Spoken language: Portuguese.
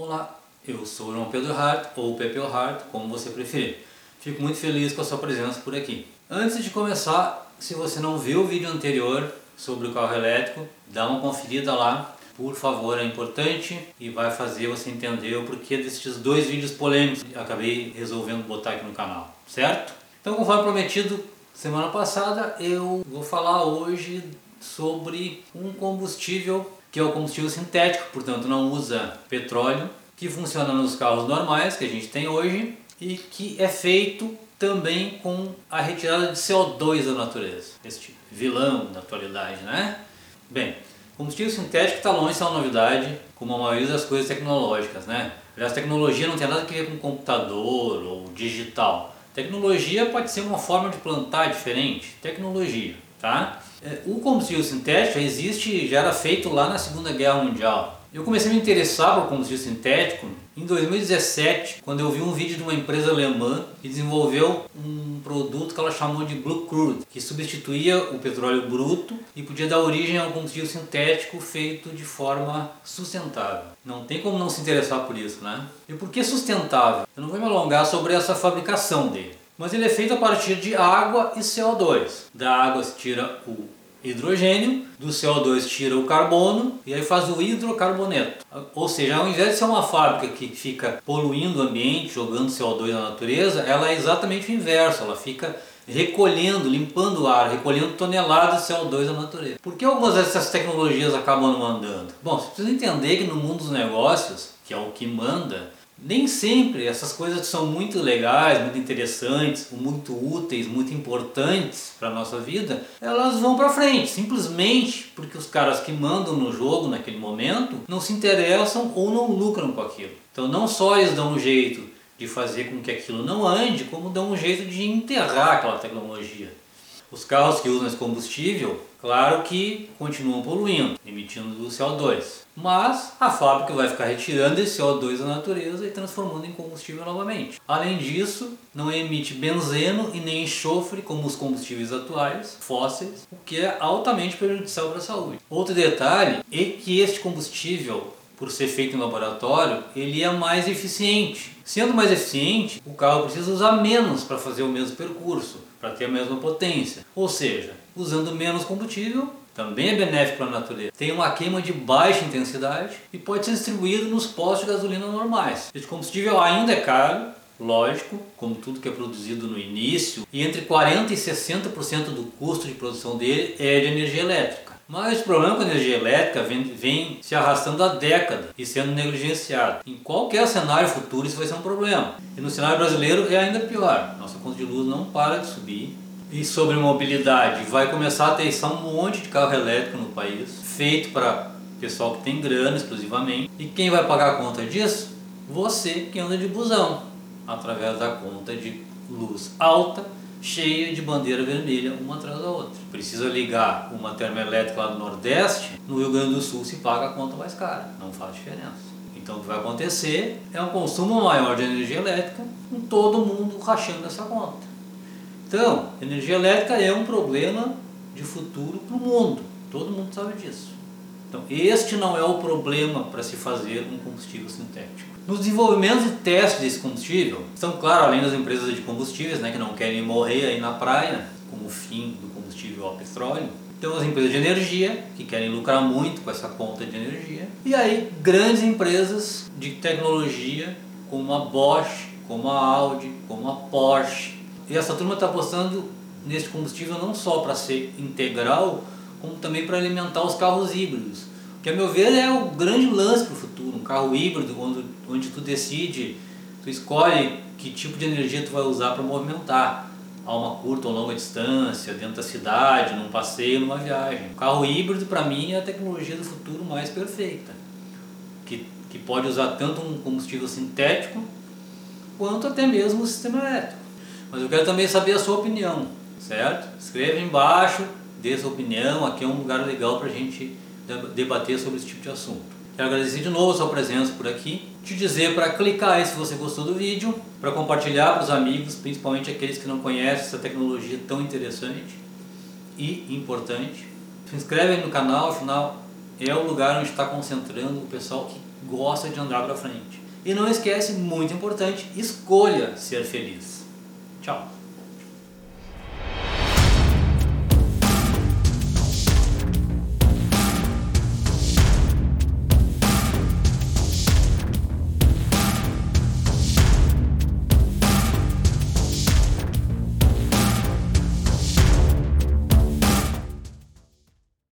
Olá, eu sou o João Pedro Hart, ou Pepe Hart, como você preferir. Fico muito feliz com a sua presença por aqui. Antes de começar, se você não viu o vídeo anterior sobre o carro elétrico, dá uma conferida lá, por favor, é importante e vai fazer você entender o porquê desses dois vídeos polêmicos que acabei resolvendo botar aqui no canal, certo? Então, conforme prometido semana passada, eu vou falar hoje sobre um combustível que é o combustível sintético, portanto não usa petróleo, que funciona nos carros normais que a gente tem hoje e que é feito também com a retirada de CO2 da natureza. Este vilão da atualidade, né? Bem, combustível sintético está longe de ser uma novidade, como a maioria das coisas tecnológicas, né? Aliás, tecnologia não tem nada a ver com computador ou digital. Tecnologia pode ser uma forma de plantar diferente, tecnologia, tá? É, o combustível sintético existe, já era feito lá na Segunda Guerra Mundial. Eu comecei a me interessar por combustível sintético em 2017, quando eu vi um vídeo de uma empresa alemã que desenvolveu um produto que ela chamou de Blue Crude, que substituía o petróleo bruto e podia dar origem a um combustível sintético feito de forma sustentável. Não tem como não se interessar por isso, né? E por que sustentável? Eu não vou me alongar sobre essa fabricação dele mas ele é feito a partir de água e CO2. Da água se tira o hidrogênio, do CO2 tira o carbono e aí faz o hidrocarboneto. Ou seja, ao invés de ser uma fábrica que fica poluindo o ambiente, jogando CO2 na natureza, ela é exatamente o inverso, ela fica recolhendo, limpando o ar, recolhendo toneladas de CO2 da natureza. Por que algumas dessas tecnologias acabam não andando? Bom, você precisa entender que no mundo dos negócios, que é o que manda, nem sempre essas coisas que são muito legais, muito interessantes, muito úteis, muito importantes para a nossa vida, elas vão para frente, simplesmente porque os caras que mandam no jogo naquele momento não se interessam ou não lucram com aquilo. Então não só eles dão um jeito de fazer com que aquilo não ande, como dão um jeito de enterrar aquela tecnologia. Os carros que usam esse combustível, claro que continuam poluindo, emitindo CO2. Mas a fábrica vai ficar retirando esse CO2 da natureza e transformando em combustível novamente. Além disso, não emite benzeno e nem enxofre como os combustíveis atuais, fósseis, o que é altamente prejudicial para a saúde. Outro detalhe é que este combustível por ser feito em laboratório, ele é mais eficiente. Sendo mais eficiente, o carro precisa usar menos para fazer o mesmo percurso para ter a mesma potência. Ou seja, usando menos combustível, também é benéfico para a natureza. Tem uma queima de baixa intensidade e pode ser distribuído nos postos de gasolina normais. Esse combustível ainda é caro, lógico, como tudo que é produzido no início, e entre 40% e 60% do custo de produção dele é de energia elétrica. Mas o problema com a energia elétrica vem, vem, se arrastando há décadas e sendo negligenciado. Em qualquer cenário futuro isso vai ser um problema. E no cenário brasileiro é ainda pior. Nossa conta de luz não para de subir. E sobre mobilidade, vai começar a ter um monte de carro elétrico no país, feito para pessoal que tem grana exclusivamente. E quem vai pagar a conta disso? Você que anda de busão, através da conta de luz alta cheia de bandeira vermelha uma atrás da outra. Precisa ligar uma termoelétrica lá do Nordeste, no Rio Grande do Sul se paga a conta mais cara, não faz diferença. Então o que vai acontecer é um consumo maior de energia elétrica, com todo mundo rachando essa conta. Então, energia elétrica é um problema de futuro para o mundo, todo mundo sabe disso. Então, este não é o problema para se fazer um combustível sintético. Nos desenvolvimentos e testes desse combustível, são, claro, além das empresas de combustíveis, né, que não querem morrer aí na praia, com o fim do combustível ao petróleo, tem as empresas de energia, que querem lucrar muito com essa conta de energia, e aí grandes empresas de tecnologia, como a Bosch, como a Audi, como a Porsche. E essa turma está apostando nesse combustível não só para ser integral, como também para alimentar os carros híbridos. Que a meu ver é o grande lance para o futuro, um carro híbrido onde, onde tu decide, tu escolhe que tipo de energia tu vai usar para movimentar a uma curta ou longa distância, dentro da cidade, num passeio, numa viagem. O carro híbrido para mim é a tecnologia do futuro mais perfeita, que, que pode usar tanto um combustível sintético quanto até mesmo o sistema elétrico. Mas eu quero também saber a sua opinião, certo? Escreva embaixo dê sua opinião, aqui é um lugar legal para a gente debater sobre esse tipo de assunto. Quero agradecer de novo a sua presença por aqui, te dizer para clicar aí se você gostou do vídeo, para compartilhar para os amigos, principalmente aqueles que não conhecem essa tecnologia tão interessante e importante. Se inscreve aí no canal, afinal é o lugar onde está concentrando o pessoal que gosta de andar para frente. E não esquece, muito importante, escolha ser feliz. Tchau.